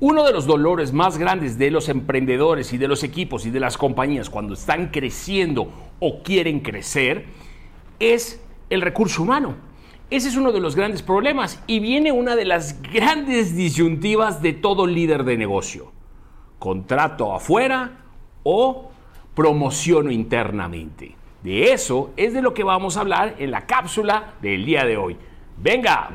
Uno de los dolores más grandes de los emprendedores y de los equipos y de las compañías cuando están creciendo o quieren crecer es el recurso humano. Ese es uno de los grandes problemas y viene una de las grandes disyuntivas de todo líder de negocio. Contrato afuera o promociono internamente. De eso es de lo que vamos a hablar en la cápsula del día de hoy. Venga,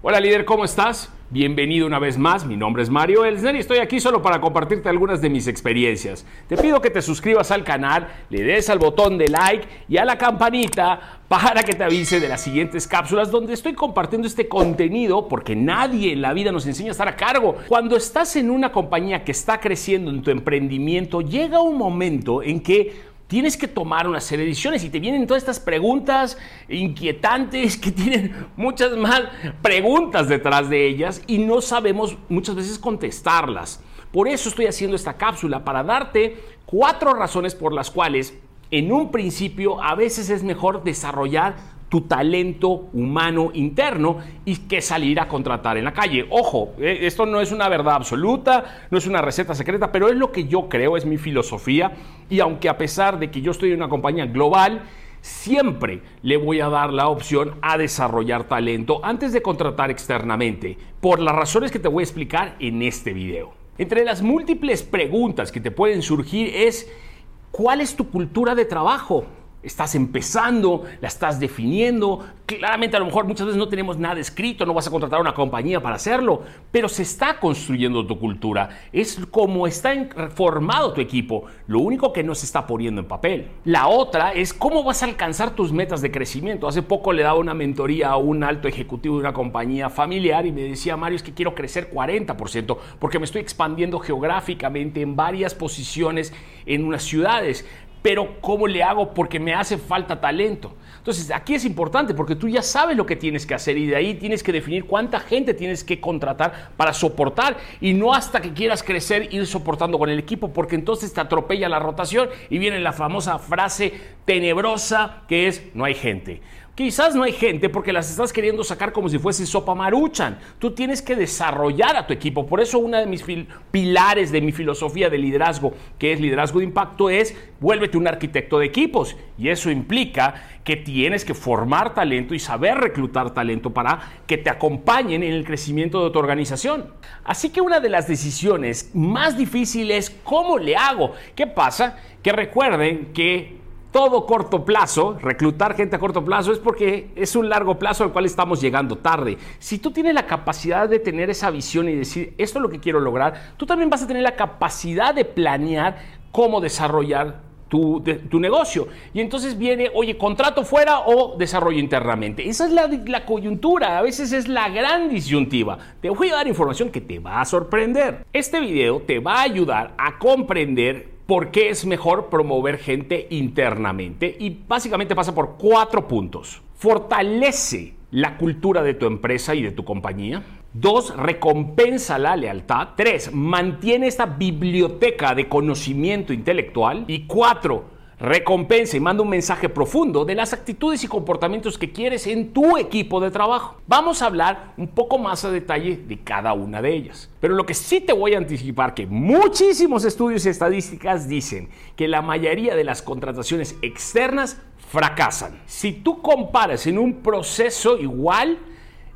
Hola líder, ¿cómo estás? Bienvenido una vez más, mi nombre es Mario Elsner y estoy aquí solo para compartirte algunas de mis experiencias. Te pido que te suscribas al canal, le des al botón de like y a la campanita para que te avise de las siguientes cápsulas donde estoy compartiendo este contenido porque nadie en la vida nos enseña a estar a cargo. Cuando estás en una compañía que está creciendo en tu emprendimiento, llega un momento en que tienes que tomar una serie de decisiones y te vienen todas estas preguntas inquietantes que tienen muchas más preguntas detrás de ellas y no sabemos muchas veces contestarlas. Por eso estoy haciendo esta cápsula para darte cuatro razones por las cuales en un principio a veces es mejor desarrollar tu talento humano interno y que salir a contratar en la calle. Ojo, eh, esto no es una verdad absoluta, no es una receta secreta, pero es lo que yo creo, es mi filosofía y aunque a pesar de que yo estoy en una compañía global, siempre le voy a dar la opción a desarrollar talento antes de contratar externamente, por las razones que te voy a explicar en este video. Entre las múltiples preguntas que te pueden surgir es, ¿cuál es tu cultura de trabajo? Estás empezando, la estás definiendo. Claramente a lo mejor muchas veces no tenemos nada escrito, no vas a contratar a una compañía para hacerlo, pero se está construyendo tu cultura. Es como está formado tu equipo. Lo único que no se está poniendo en papel. La otra es cómo vas a alcanzar tus metas de crecimiento. Hace poco le daba una mentoría a un alto ejecutivo de una compañía familiar y me decía, Mario, es que quiero crecer 40% porque me estoy expandiendo geográficamente en varias posiciones en unas ciudades pero ¿cómo le hago? Porque me hace falta talento. Entonces, aquí es importante porque tú ya sabes lo que tienes que hacer y de ahí tienes que definir cuánta gente tienes que contratar para soportar y no hasta que quieras crecer ir soportando con el equipo porque entonces te atropella la rotación y viene la famosa frase tenebrosa que es no hay gente. Quizás no hay gente porque las estás queriendo sacar como si fuese sopa maruchan. Tú tienes que desarrollar a tu equipo. Por eso una de mis pilares de mi filosofía de liderazgo, que es liderazgo de impacto, es vuélvete un arquitecto de equipos. Y eso implica que tienes que formar talento y saber reclutar talento para que te acompañen en el crecimiento de tu organización. Así que una de las decisiones más difíciles es cómo le hago. ¿Qué pasa? Que recuerden que todo corto plazo, reclutar gente a corto plazo es porque es un largo plazo al cual estamos llegando tarde. Si tú tienes la capacidad de tener esa visión y decir, esto es lo que quiero lograr, tú también vas a tener la capacidad de planear cómo desarrollar tu, tu, negocio. Y entonces viene, oye, contrato fuera o desarrollo internamente. Esa es la, la, coyuntura, a veces es la gran disyuntiva. Te voy a dar información que te va a sorprender. Este video te va a ayudar a comprender por qué es mejor promover gente internamente y básicamente pasa por cuatro puntos. Fortalece la cultura de tu empresa y de tu compañía. Dos, recompensa la lealtad. Tres, mantiene esta biblioteca de conocimiento intelectual. Y cuatro, recompensa y manda un mensaje profundo de las actitudes y comportamientos que quieres en tu equipo de trabajo. Vamos a hablar un poco más a detalle de cada una de ellas. Pero lo que sí te voy a anticipar que muchísimos estudios y estadísticas dicen que la mayoría de las contrataciones externas fracasan. Si tú comparas en un proceso igual,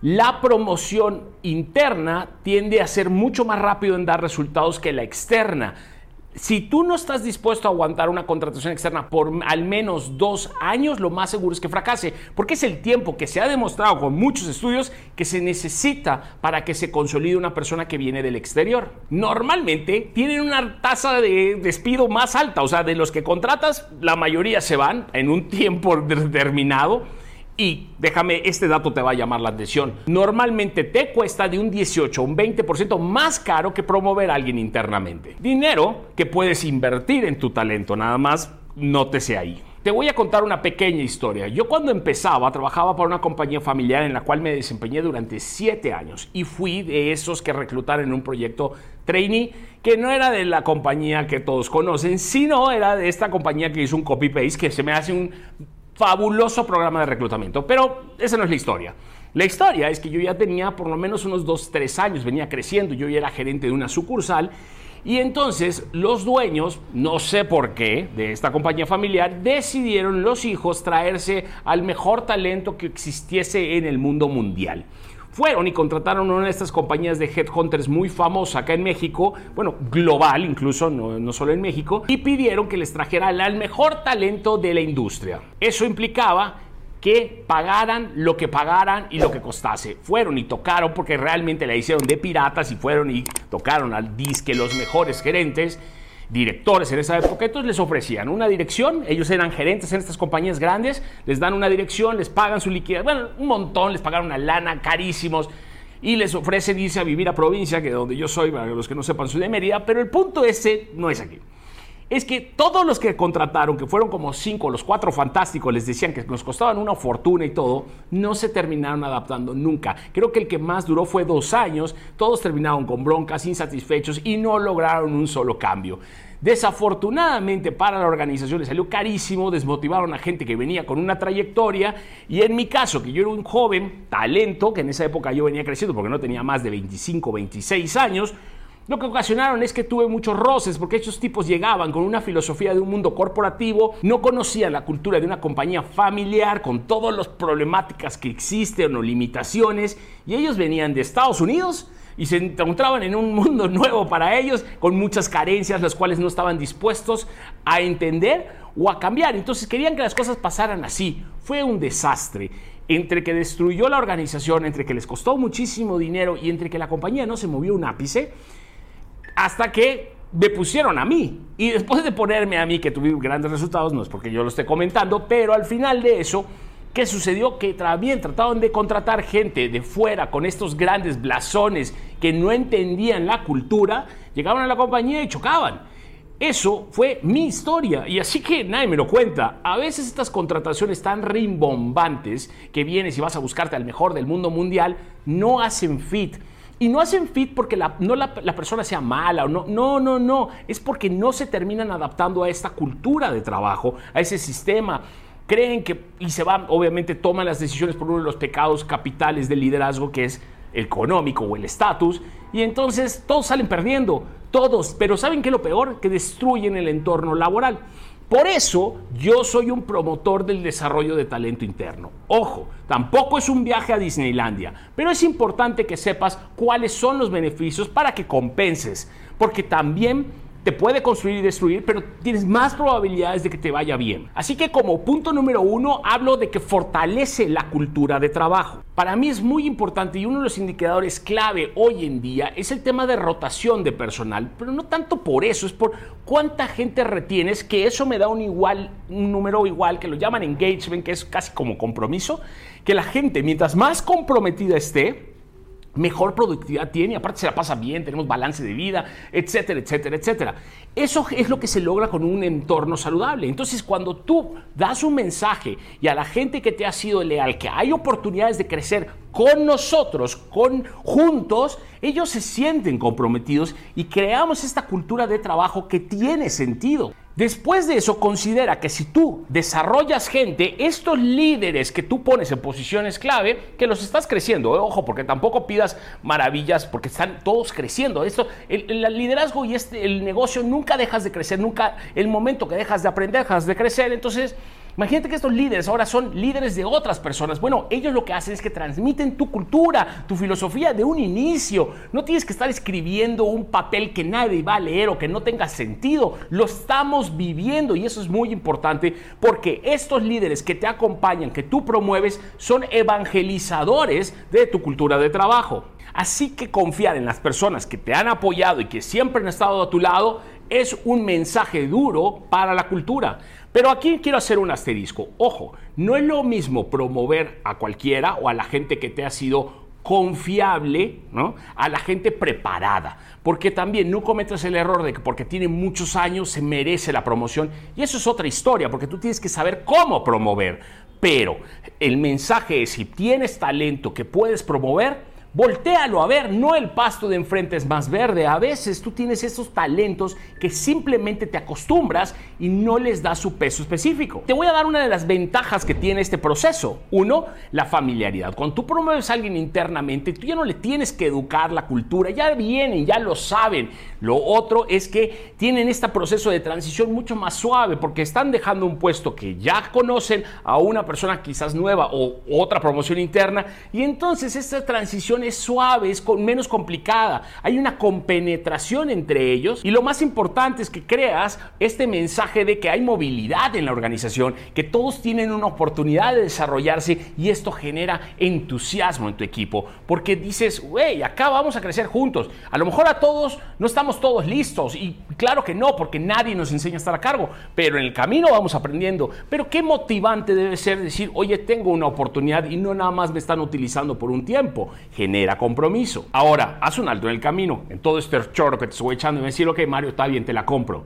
la promoción interna tiende a ser mucho más rápido en dar resultados que la externa si tú no estás dispuesto a aguantar una contratación externa por al menos dos años, lo más seguro es que fracase, porque es el tiempo que se ha demostrado con muchos estudios que se necesita para que se consolide una persona que viene del exterior. Normalmente tienen una tasa de despido más alta, o sea, de los que contratas, la mayoría se van en un tiempo determinado y déjame, este dato te va a llamar la atención. Normalmente te cuesta de un 18 a un 20% más caro que promover a alguien internamente. Dinero que puedes invertir en tu talento, nada más nótese ahí. Te voy a contar una pequeña historia. Yo cuando empezaba trabajaba para una compañía familiar en la cual me desempeñé durante siete años y fui de esos que reclutaron en un proyecto trainee que no era de la compañía que todos conocen, sino era de esta compañía que hizo un copy-paste que se me hace un fabuloso programa de reclutamiento. Pero esa no es la historia. La historia es que yo ya tenía por lo menos unos 2, 3 años, venía creciendo, yo ya era gerente de una sucursal y entonces los dueños, no sé por qué, de esta compañía familiar, decidieron los hijos traerse al mejor talento que existiese en el mundo mundial. Fueron y contrataron una de estas compañías de headhunters muy famosa acá en México, bueno, global incluso, no, solo en México, y pidieron que les trajera al mejor talento de la industria. Eso implicaba que pagaran lo que pagaran y lo que costase. Fueron y tocaron porque realmente la hicieron de piratas y fueron y tocaron al disque los mejores gerentes, directores en esa época. Entonces les ofrecían una dirección, ellos eran gerentes en estas compañías grandes, les dan una dirección, les pagan su liquidez, bueno, un montón, les pagaron una lana carísimos y les ofrecen irse a vivir a provincia, que es donde yo soy, para los que no sepan, soy de pero el punto ese no es aquí es que todos los que contrataron, que fueron como cinco, los cuatro fantásticos, les decían que nos costaban una fortuna y todo, no se terminaron adaptando nunca. Creo que el que más duró fue dos años, todos terminaron con broncas, insatisfechos y no lograron un solo cambio. Desafortunadamente para la organización le salió carísimo, desmotivaron a gente que venía con una trayectoria y en mi caso, que yo era un joven talento, que en esa época yo venía creciendo porque no tenía más de 25, 26 años, lo que ocasionaron es que tuve muchos roces porque estos tipos llegaban con una filosofía de un mundo corporativo, no conocían la cultura de una compañía familiar con todas las problemáticas que existen o limitaciones y ellos venían de Estados Unidos y se encontraban en un mundo nuevo para ellos con muchas carencias las cuales no estaban dispuestos a entender o a cambiar. Entonces querían que las cosas pasaran así. Fue un desastre entre que destruyó la organización, entre que les costó muchísimo dinero y entre que la compañía no se movió un ápice hasta que me pusieron a mí. Y después de ponerme a mí, que tuve grandes resultados, no es porque yo lo esté comentando, pero al final de eso, ¿qué sucedió? Que también trataban de contratar gente de fuera con estos grandes blasones que no entendían la cultura, llegaban a la compañía y chocaban. Eso fue mi historia y así que nadie me lo cuenta. A veces estas contrataciones tan rimbombantes que vienes y vas a buscarte al mejor del mundo mundial no hacen fit y no hacen fit porque la, no la, persona sea mala o no, no, no, no. Es porque no se terminan adaptando a esta cultura de trabajo, a ese sistema. Creen que, y se van, obviamente toman las decisiones por uno de los pecados capitales del liderazgo, que es el económico o el estatus, y entonces todos salen perdiendo, todos. Pero ¿saben qué es lo peor? Que destruyen el entorno laboral. Por eso yo soy un promotor del desarrollo de talento interno. Ojo, tampoco es un viaje a Disneylandia, pero es importante que sepas cuáles son los beneficios para que compenses, porque también te puede construir y destruir, pero tienes más probabilidades de que te vaya bien. Así que como punto número uno, hablo de que fortalece la cultura de trabajo. Para mí es muy importante y uno de los indicadores clave hoy en día es el tema de rotación de personal, pero no tanto por eso, es por cuánta gente retienes, que eso me da un igual, un número igual, que lo llaman engagement, que es casi como compromiso, que la gente mientras más comprometida esté, mejor productividad tiene, aparte se la pasa bien, tenemos balance de vida, etcétera, etcétera, etcétera. Eso es lo que se logra con un entorno saludable. Entonces, cuando tú das un mensaje y a la gente que te ha sido leal, que hay oportunidades de crecer con nosotros, con juntos, ellos se sienten comprometidos y creamos esta cultura de trabajo que tiene sentido. Después de eso, considera que si tú desarrollas gente, estos líderes que tú pones en posiciones clave, que los estás creciendo, ¿eh? ojo, porque tampoco pidas maravillas, porque están todos creciendo. Esto, el, liderazgo y este, el negocio nunca dejas de crecer, nunca el momento que dejas de aprender, dejas de crecer. Entonces, Imagínate que estos líderes ahora son líderes de otras personas. Bueno, ellos lo que hacen es que transmiten tu cultura, tu filosofía de un inicio. No tienes que estar escribiendo un papel que nadie va a leer o que no tenga sentido. Lo estamos viviendo y eso es muy importante porque estos líderes que te acompañan, que tú promueves, son evangelizadores de tu cultura de trabajo. Así que confiar en las personas que te han apoyado y que siempre han estado a tu lado es un mensaje duro para la cultura. Pero aquí quiero hacer un asterisco. Ojo, no es lo mismo promover a cualquiera o a la gente que te ha sido confiable, ¿no? A la gente preparada. Porque también no cometas el error de que porque tiene muchos años se merece la promoción. Y eso es otra historia, porque tú tienes que saber cómo promover. Pero el mensaje es, si tienes talento que puedes promover, Voltéalo a ver, no el pasto de enfrente es más verde. A veces tú tienes esos talentos que simplemente te acostumbras y no les das su peso específico. Te voy a dar una de las ventajas que tiene este proceso. Uno, la familiaridad. Cuando tú promueves a alguien internamente, tú ya no le tienes que educar la cultura, ya vienen, ya lo saben. Lo otro es que tienen este proceso de transición mucho más suave porque están dejando un puesto que ya conocen a una persona quizás nueva o otra promoción interna y entonces esta transición es suave, es menos complicada. Hay una compenetración entre ellos y lo más importante es que creas este mensaje de que hay movilidad en la organización, que todos tienen una oportunidad de desarrollarse y esto genera entusiasmo en tu equipo porque dices, güey, acá vamos a crecer juntos. A lo mejor a todos no estamos todos listos y claro que no, porque nadie nos enseña a estar a cargo, pero en el camino vamos aprendiendo. Pero qué motivante debe ser decir, oye, tengo una oportunidad y no nada más me están utilizando por un tiempo genera compromiso. Ahora, haz un alto en el camino, en todo este chorro que te estoy echando y decir, ok, Mario, está bien, te la compro.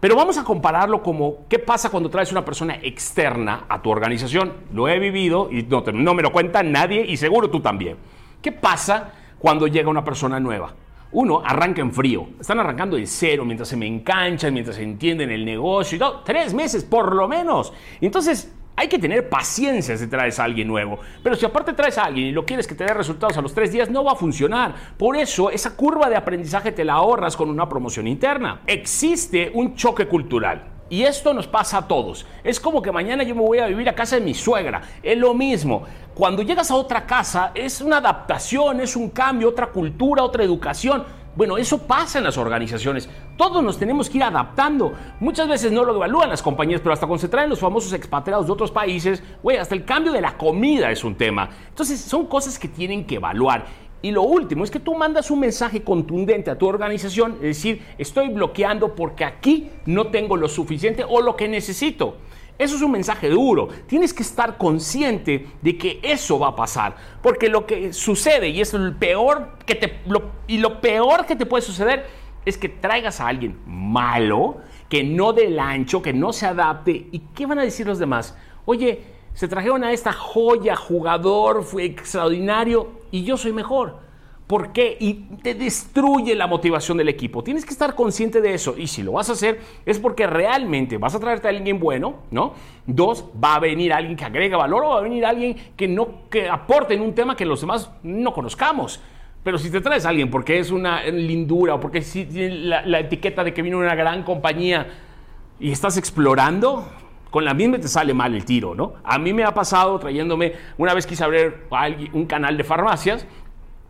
Pero vamos a compararlo como qué pasa cuando traes una persona externa a tu organización. Lo he vivido y no, no me lo cuenta nadie y seguro tú también. ¿Qué pasa cuando llega una persona nueva? Uno arranca en frío, están arrancando de cero mientras se me enganchan, mientras entienden el negocio y todo. Tres meses por lo menos. Entonces, hay que tener paciencia si traes a alguien nuevo. Pero si aparte traes a alguien y lo quieres que te dé resultados a los tres días, no va a funcionar. Por eso, esa curva de aprendizaje te la ahorras con una promoción interna. Existe un choque cultural. Y esto nos pasa a todos. Es como que mañana yo me voy a vivir a casa de mi suegra. Es lo mismo. Cuando llegas a otra casa es una adaptación, es un cambio, otra cultura, otra educación. Bueno, eso pasa en las organizaciones. Todos nos tenemos que ir adaptando. Muchas veces no lo evalúan las compañías, pero hasta cuando se traen los famosos expatriados de otros países, güey, hasta el cambio de la comida es un tema. Entonces, son cosas que tienen que evaluar. Y lo último es que tú mandas un mensaje contundente a tu organización, decir, estoy bloqueando porque aquí no tengo lo suficiente o lo que necesito. Eso es un mensaje duro. Tienes que estar consciente de que eso va a pasar. Porque lo que sucede, y es lo peor que te, y lo peor que te puede suceder, es que traigas a alguien malo, que no del ancho, que no se adapte. ¿Y qué van a decir los demás? Oye, se trajeron a esta joya, jugador, fue extraordinario, y yo soy mejor. ¿Por qué? Y te destruye la motivación del equipo. Tienes que estar consciente de eso. Y si lo vas a hacer es porque realmente vas a traerte a alguien bueno, ¿no? Dos, va a venir alguien que agrega valor o va a venir alguien que no que aporte en un tema que los demás no conozcamos. Pero si te traes a alguien porque es una lindura o porque tiene la, la etiqueta de que viene una gran compañía y estás explorando, con la misma te sale mal el tiro, ¿no? A mí me ha pasado trayéndome, una vez quise abrir un canal de farmacias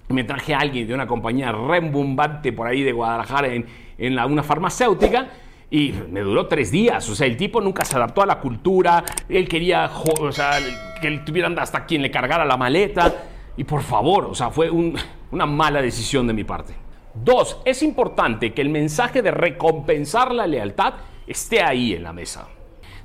me traje a alguien de una compañía rembumbante por ahí de Guadalajara en, en una farmacéutica y me duró tres días. O sea, el tipo nunca se adaptó a la cultura, él quería o sea, que tuvieran hasta quien le cargara la maleta. Y por favor, o sea, fue una mala decisión de mi parte. Dos, es importante que el mensaje de recompensar la lealtad esté ahí en la mesa.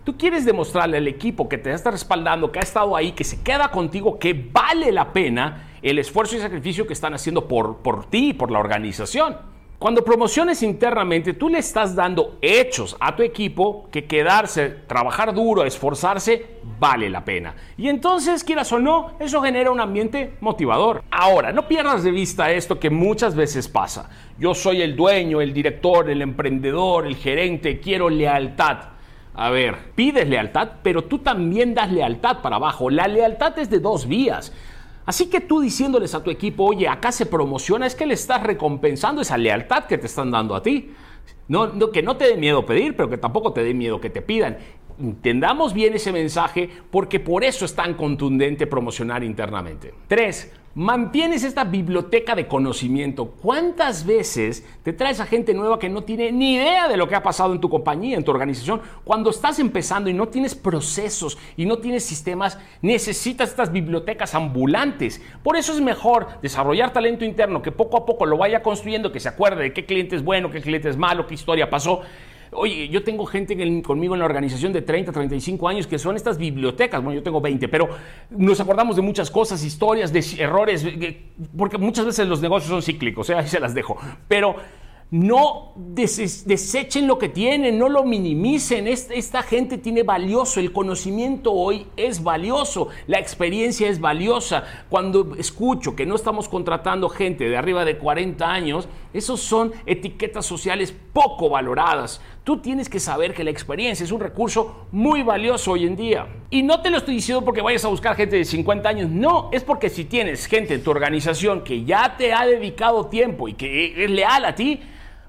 Tú quieres demostrarle al equipo que te está respaldando, que ha estado ahí, que se queda contigo, que vale la pena el esfuerzo y sacrificio que están haciendo por, por ti y por la organización. Cuando promociones internamente, tú le estás dando hechos a tu equipo que quedarse, trabajar duro, esforzarse, vale la pena. Y entonces, quieras o no, eso genera un ambiente motivador. Ahora, no pierdas de vista esto que muchas veces pasa. Yo soy el dueño, el director, el emprendedor, el gerente, quiero lealtad. A ver, pides lealtad, pero tú también das lealtad para abajo. La lealtad es de dos vías. Así que tú diciéndoles a tu equipo, oye, acá se promociona, es que le estás recompensando esa lealtad que te están dando a ti. Que no te dé miedo pedir, pero que tampoco te dé miedo que te pidan. Entendamos bien ese mensaje porque por eso es tan contundente promocionar internamente. Tres, Mantienes esta biblioteca de conocimiento. ¿Cuántas veces te traes a gente nueva que no tiene ni idea de lo que ha pasado en tu compañía, en tu organización? Cuando estás empezando y no tienes procesos y no tienes sistemas, necesitas estas bibliotecas ambulantes. Por eso es mejor desarrollar talento interno que poco a poco lo vaya construyendo, que se acuerde de qué cliente es bueno, qué cliente es malo, qué historia pasó Oye, yo tengo gente conmigo en la organización de 30, 35 años que son estas bibliotecas. Bueno, yo tengo 20, pero nos acordamos de muchas cosas, historias, errores, porque muchas veces los negocios son cíclicos, ¿eh? ahí se las dejo. Pero no desechen lo que tienen, no lo minimicen. Esta gente tiene valioso, el conocimiento hoy es valioso, la experiencia es valiosa. Cuando escucho que no estamos contratando gente de arriba de 40 años, esos son etiquetas sociales poco valoradas. Tú tienes que saber que la experiencia es un recurso muy valioso hoy en día. Y no te lo estoy diciendo porque vayas a buscar gente de 50 años, no, es porque si tienes gente en tu organización que ya te ha dedicado tiempo y que es leal a ti,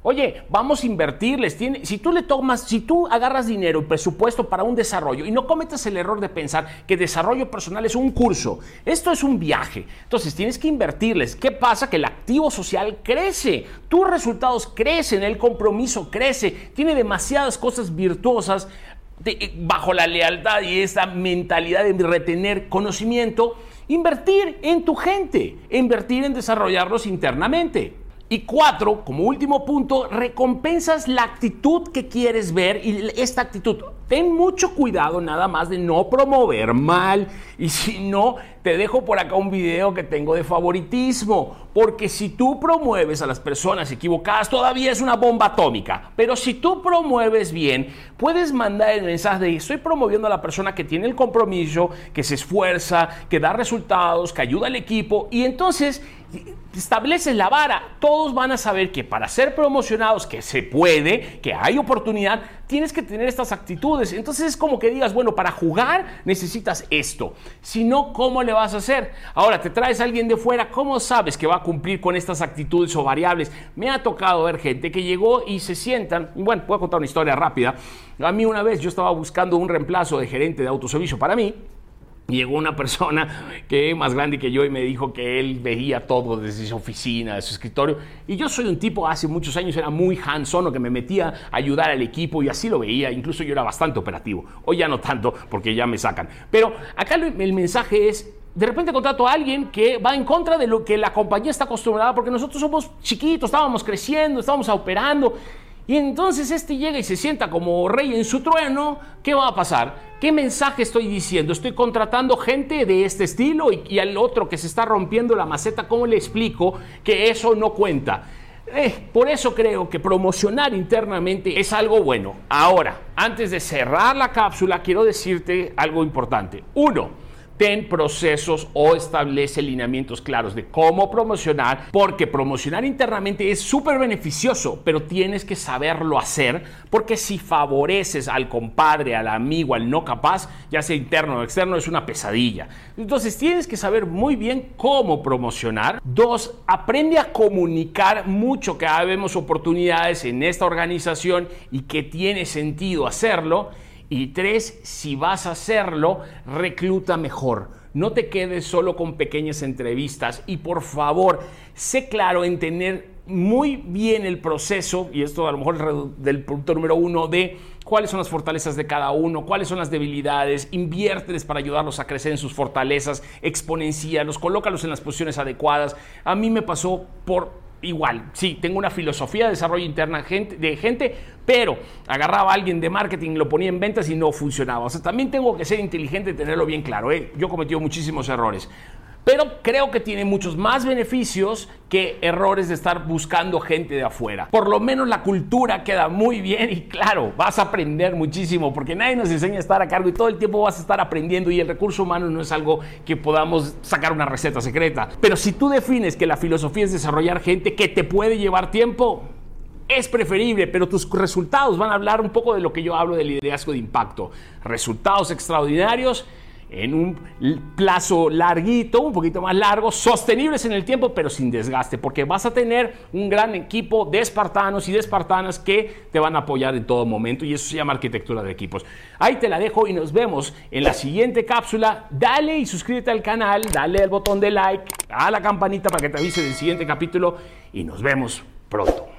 Oye, vamos a invertirles. si tú le tomas, si tú agarras dinero y presupuesto para un desarrollo y no cometas el error de pensar que desarrollo personal es un curso, esto es un viaje. Entonces tienes que invertirles. ¿Qué pasa? Que el activo social crece, tus resultados crecen, el compromiso crece, tiene demasiadas cosas virtuosas eh, bajo la lealtad y esa mentalidad de retener conocimiento. Invertir en tu gente, invertir en desarrollarlos internamente. Y cuatro, como último punto, recompensas la actitud que quieres ver y esta actitud. Ten mucho cuidado nada más de no promover mal. Y si no, te dejo por acá un video que tengo de favoritismo. Porque si tú promueves a las personas equivocadas, todavía es una bomba atómica. Pero si tú promueves bien, puedes mandar el mensaje de estoy promoviendo a la persona que tiene el compromiso, que se esfuerza, que da resultados, que ayuda al equipo. Y entonces estableces la vara, todos van a saber que para ser promocionados, que se puede, que hay oportunidad, tienes que tener estas actitudes. Entonces es como que digas, bueno, para jugar necesitas esto. Si no, ¿cómo le vas a hacer? Ahora, te traes a alguien de fuera, ¿cómo sabes que va a cumplir con estas actitudes o variables? Me ha tocado ver gente que llegó y se sientan, bueno, puedo contar una historia rápida. A mí una vez yo estaba buscando un reemplazo de gerente de autoservicio para mí llegó una persona que es más grande que yo y me dijo que él veía todo desde su oficina, de su escritorio. Y yo soy un tipo, hace muchos años era muy hands-on, que me metía a ayudar al equipo y así lo veía. Incluso yo era bastante operativo. Hoy ya no tanto porque ya me sacan. Pero acá el mensaje es, de repente contrato a alguien que va en contra de lo que la compañía está acostumbrada porque nosotros somos chiquitos, estábamos creciendo, estábamos operando y entonces este llega y se sienta como rey en su trueno. ¿Qué va a pasar? ¿Qué mensaje estoy diciendo? ¿Estoy contratando gente de este estilo y, al otro que se está rompiendo la maceta? ¿Cómo le explico que eso no cuenta? Eh, por eso creo que promocionar internamente es algo bueno. Ahora, antes de cerrar la cápsula, quiero decirte algo importante. Uno, ten procesos o establece lineamientos claros de cómo promocionar, porque promocionar internamente es súper beneficioso, pero tienes que saberlo hacer, porque si favoreces al compadre, al amigo, al no capaz, ya sea interno o externo, es una pesadilla. Entonces tienes que saber muy bien cómo promocionar. Dos, aprende a comunicar mucho que vemos oportunidades en esta organización y que tiene sentido hacerlo. Y tres, si vas a hacerlo, recluta mejor. No te quedes solo con pequeñas entrevistas y por favor, sé claro en tener muy bien el proceso, y esto a lo mejor del punto número uno, de cuáles son las fortalezas de cada uno, cuáles son las debilidades, inviérteles para ayudarlos a crecer en sus fortalezas, exponencialos, colócalos en las posiciones adecuadas. A mí me pasó por igual, sí, tengo una filosofía de desarrollo interna de gente, pero agarraba a alguien de marketing, lo ponía en ventas y no funcionaba. O sea, también tengo que ser inteligente y tenerlo bien claro. ¿eh? Yo he cometido muchísimos errores. Pero creo que tiene muchos más beneficios que errores de estar buscando gente de afuera. Por lo menos la cultura queda muy bien y claro, vas a aprender muchísimo porque nadie nos enseña a estar a cargo y todo el tiempo vas a estar aprendiendo y el recurso humano no es algo que podamos sacar una receta secreta. Pero si tú defines que la filosofía es desarrollar gente que te puede llevar tiempo, es preferible, pero tus resultados van a hablar un poco de lo que yo hablo de liderazgo de impacto. Resultados extraordinarios en un plazo larguito, un poquito más largo, sostenibles en el tiempo, pero sin desgaste, porque vas a tener un gran equipo de espartanos y de espartanas que te van a apoyar en todo momento y eso se llama arquitectura de equipos. Ahí te la dejo y nos vemos en la siguiente cápsula. Dale y suscríbete al canal, dale al botón de like, a la campanita para que te avise del siguiente capítulo y nos vemos pronto.